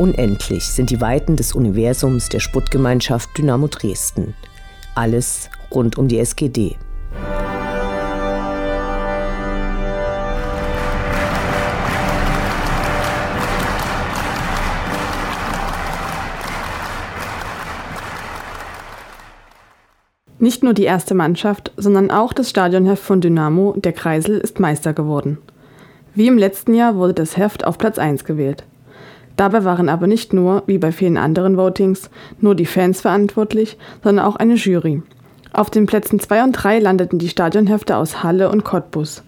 Unendlich sind die Weiten des Universums der Sputtgemeinschaft Dynamo Dresden. Alles rund um die SGD. Nicht nur die erste Mannschaft, sondern auch das Stadionheft von Dynamo, der Kreisel, ist Meister geworden. Wie im letzten Jahr wurde das Heft auf Platz 1 gewählt. Dabei waren aber nicht nur, wie bei vielen anderen Votings, nur die Fans verantwortlich, sondern auch eine Jury. Auf den Plätzen 2 und 3 landeten die Stadionhefte aus Halle und Cottbus.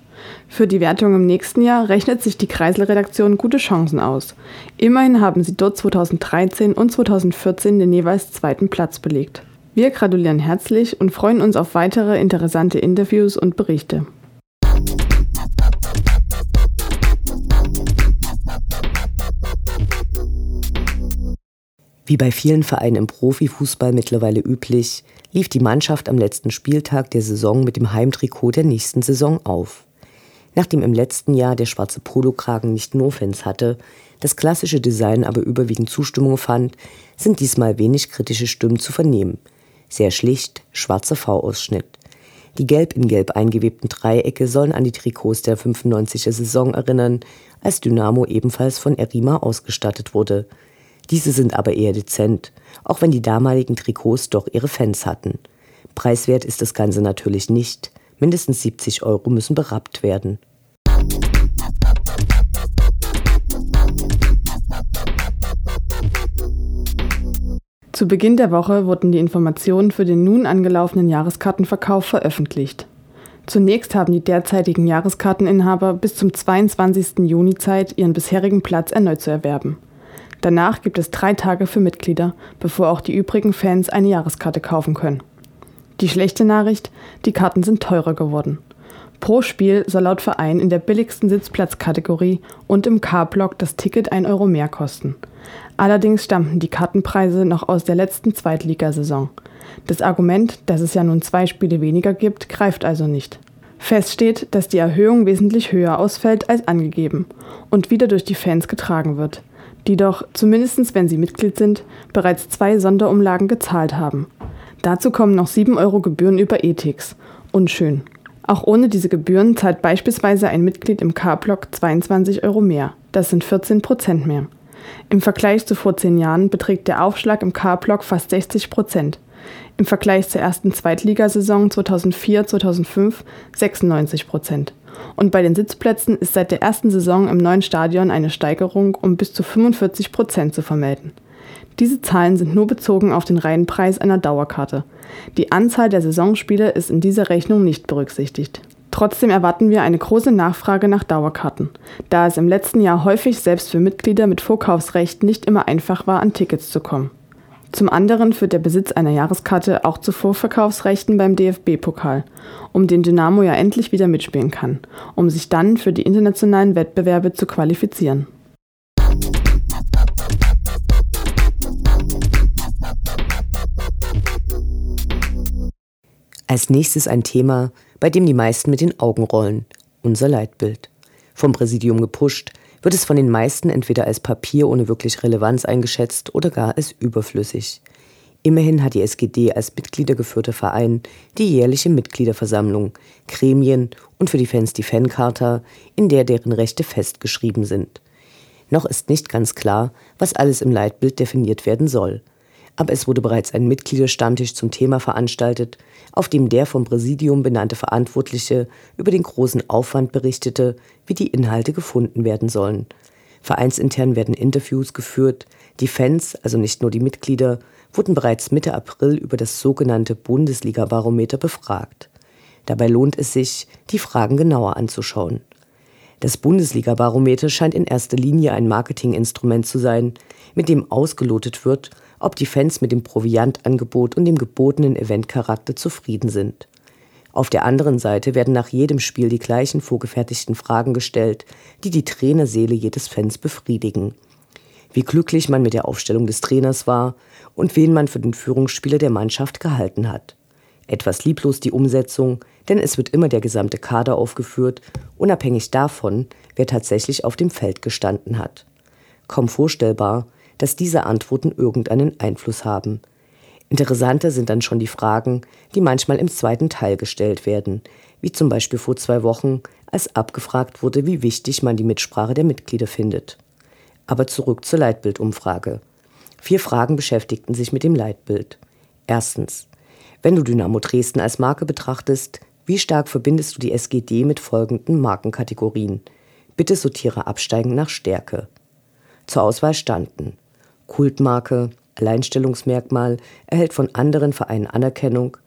Für die Wertung im nächsten Jahr rechnet sich die Kreisel-Redaktion gute Chancen aus. Immerhin haben sie dort 2013 und 2014 den jeweils zweiten Platz belegt. Wir gratulieren herzlich und freuen uns auf weitere interessante Interviews und Berichte. Wie bei vielen Vereinen im Profifußball mittlerweile üblich, lief die Mannschaft am letzten Spieltag der Saison mit dem Heimtrikot der nächsten Saison auf. Nachdem im letzten Jahr der schwarze Polokragen nicht nur Fans hatte, das klassische Design aber überwiegend Zustimmung fand, sind diesmal wenig kritische Stimmen zu vernehmen – sehr schlicht, schwarzer V-Ausschnitt. Die gelb in gelb eingewebten Dreiecke sollen an die Trikots der 95er Saison erinnern, als Dynamo ebenfalls von Erima ausgestattet wurde. Diese sind aber eher dezent, auch wenn die damaligen Trikots doch ihre Fans hatten. Preiswert ist das Ganze natürlich nicht. Mindestens 70 Euro müssen berappt werden. Zu Beginn der Woche wurden die Informationen für den nun angelaufenen Jahreskartenverkauf veröffentlicht. Zunächst haben die derzeitigen Jahreskarteninhaber bis zum 22. Juni Zeit, ihren bisherigen Platz erneut zu erwerben. Danach gibt es drei Tage für Mitglieder, bevor auch die übrigen Fans eine Jahreskarte kaufen können. Die schlechte Nachricht, die Karten sind teurer geworden. Pro Spiel soll laut Verein in der billigsten Sitzplatzkategorie und im K-Block das Ticket 1 Euro mehr kosten – Allerdings stammten die Kartenpreise noch aus der letzten Zweitligasaison. Das Argument, dass es ja nun zwei Spiele weniger gibt, greift also nicht. Fest steht, dass die Erhöhung wesentlich höher ausfällt als angegeben und wieder durch die Fans getragen wird, die doch, zumindest wenn sie Mitglied sind, bereits zwei Sonderumlagen gezahlt haben. Dazu kommen noch 7 Euro Gebühren über Ethics. Unschön. Auch ohne diese Gebühren zahlt beispielsweise ein Mitglied im K-Block 22 Euro mehr. Das sind 14 Prozent mehr. Im Vergleich zu vor zehn Jahren beträgt der Aufschlag im K-Block fast 60 Prozent. Im Vergleich zur ersten Zweitligasaison 2004-2005 96 Prozent. Und bei den Sitzplätzen ist seit der ersten Saison im neuen Stadion eine Steigerung um bis zu 45 Prozent zu vermelden. Diese Zahlen sind nur bezogen auf den Reihenpreis einer Dauerkarte. Die Anzahl der Saisonspiele ist in dieser Rechnung nicht berücksichtigt. Trotzdem erwarten wir eine große Nachfrage nach Dauerkarten, da es im letzten Jahr häufig selbst für Mitglieder mit Vorkaufsrecht nicht immer einfach war, an Tickets zu kommen. Zum anderen führt der Besitz einer Jahreskarte auch zu Vorverkaufsrechten beim DFB-Pokal, um den Dynamo ja endlich wieder mitspielen kann, um sich dann für die internationalen Wettbewerbe zu qualifizieren. Als nächstes ein Thema, bei dem die meisten mit den Augen rollen, unser Leitbild. Vom Präsidium gepusht, wird es von den meisten entweder als Papier ohne wirklich Relevanz eingeschätzt oder gar als überflüssig. Immerhin hat die SGD als mitgliedergeführter Verein die jährliche Mitgliederversammlung, Gremien und für die Fans die Fancharta, in der deren Rechte festgeschrieben sind. Noch ist nicht ganz klar, was alles im Leitbild definiert werden soll aber es wurde bereits ein Mitgliederstammtisch zum Thema veranstaltet, auf dem der vom Präsidium benannte Verantwortliche über den großen Aufwand berichtete, wie die Inhalte gefunden werden sollen. Vereinsintern werden Interviews geführt, die Fans, also nicht nur die Mitglieder, wurden bereits Mitte April über das sogenannte Bundesliga-Barometer befragt. Dabei lohnt es sich, die Fragen genauer anzuschauen. Das Bundesliga-Barometer scheint in erster Linie ein Marketinginstrument zu sein, mit dem ausgelotet wird, ob die Fans mit dem Proviantangebot und dem gebotenen Eventcharakter zufrieden sind. Auf der anderen Seite werden nach jedem Spiel die gleichen vorgefertigten Fragen gestellt, die die Trainerseele jedes Fans befriedigen. Wie glücklich man mit der Aufstellung des Trainers war und wen man für den Führungsspieler der Mannschaft gehalten hat. Etwas lieblos die Umsetzung, denn es wird immer der gesamte Kader aufgeführt, unabhängig davon, wer tatsächlich auf dem Feld gestanden hat. Kaum vorstellbar, dass diese Antworten irgendeinen Einfluss haben. Interessanter sind dann schon die Fragen, die manchmal im zweiten Teil gestellt werden, wie zum Beispiel vor zwei Wochen, als abgefragt wurde, wie wichtig man die Mitsprache der Mitglieder findet. Aber zurück zur Leitbildumfrage. Vier Fragen beschäftigten sich mit dem Leitbild. Erstens. Wenn du Dynamo Dresden als Marke betrachtest, wie stark verbindest du die SGD mit folgenden Markenkategorien? Bitte sortiere absteigend nach Stärke. Zur Auswahl standen Kultmarke, Alleinstellungsmerkmal, erhält von anderen Vereinen Anerkennung,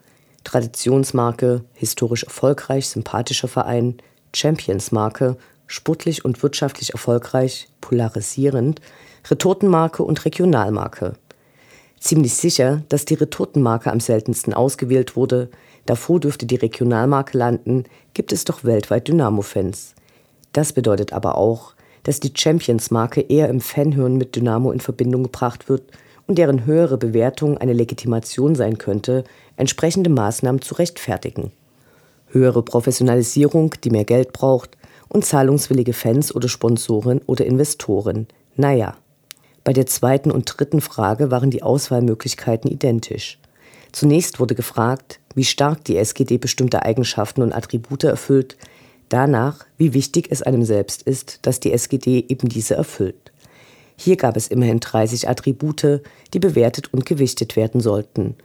Traditionsmarke, historisch erfolgreich, sympathischer Verein, Championsmarke, sportlich und wirtschaftlich erfolgreich, polarisierend, Retortenmarke und Regionalmarke. Ziemlich sicher, dass die Retortenmarke am seltensten ausgewählt wurde, davor dürfte die Regionalmarke landen, gibt es doch weltweit Dynamo-Fans. Das bedeutet aber auch, dass die Champions-Marke eher im Fanhören mit Dynamo in Verbindung gebracht wird und deren höhere Bewertung eine Legitimation sein könnte, entsprechende Maßnahmen zu rechtfertigen. Höhere Professionalisierung, die mehr Geld braucht, und zahlungswillige Fans oder Sponsoren oder Investoren. Naja. Bei der zweiten und dritten Frage waren die Auswahlmöglichkeiten identisch. Zunächst wurde gefragt, wie stark die SGD bestimmte Eigenschaften und Attribute erfüllt, danach, wie wichtig es einem selbst ist, dass die SGD eben diese erfüllt. Hier gab es immerhin 30 Attribute, die bewertet und gewichtet werden sollten.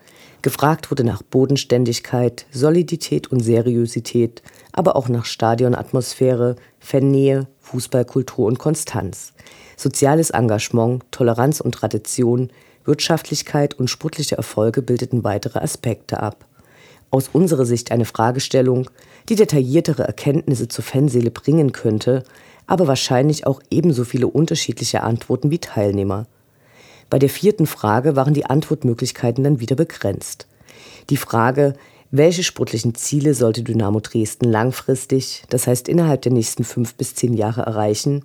Gefragt wurde nach Bodenständigkeit, Solidität und Seriosität, aber auch nach Stadionatmosphäre, Fannähe, Fußballkultur und Konstanz. Soziales Engagement, Toleranz und Tradition, Wirtschaftlichkeit und sportliche Erfolge bildeten weitere Aspekte ab aus unserer Sicht eine Fragestellung, die detailliertere Erkenntnisse zur Fanseele bringen könnte, aber wahrscheinlich auch ebenso viele unterschiedliche Antworten wie Teilnehmer. Bei der vierten Frage waren die Antwortmöglichkeiten dann wieder begrenzt. Die Frage, welche sportlichen Ziele sollte Dynamo Dresden langfristig, das heißt innerhalb der nächsten fünf bis zehn Jahre erreichen,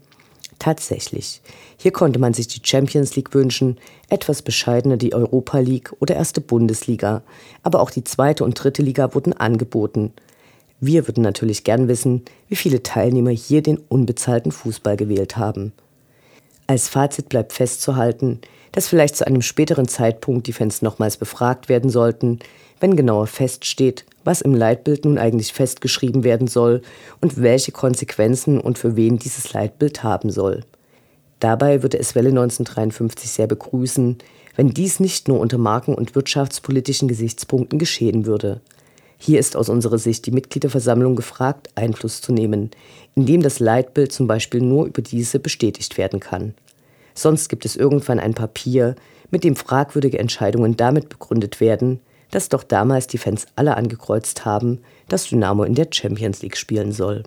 Tatsächlich. Hier konnte man sich die Champions League wünschen, etwas bescheidener die Europa League oder erste Bundesliga, aber auch die zweite und dritte Liga wurden angeboten. Wir würden natürlich gern wissen, wie viele Teilnehmer hier den unbezahlten Fußball gewählt haben. Als Fazit bleibt festzuhalten, dass vielleicht zu einem späteren Zeitpunkt die Fans nochmals befragt werden sollten, wenn genauer feststeht, was im Leitbild nun eigentlich festgeschrieben werden soll und welche Konsequenzen und für wen dieses Leitbild haben soll. Dabei würde es Welle 1953 sehr begrüßen, wenn dies nicht nur unter marken- und wirtschaftspolitischen Gesichtspunkten geschehen würde. Hier ist aus unserer Sicht die Mitgliederversammlung gefragt, Einfluss zu nehmen, indem das Leitbild zum Beispiel nur über diese bestätigt werden kann. Sonst gibt es irgendwann ein Papier, mit dem fragwürdige Entscheidungen damit begründet werden, dass doch damals die Fans alle angekreuzt haben, dass Dynamo in der Champions League spielen soll.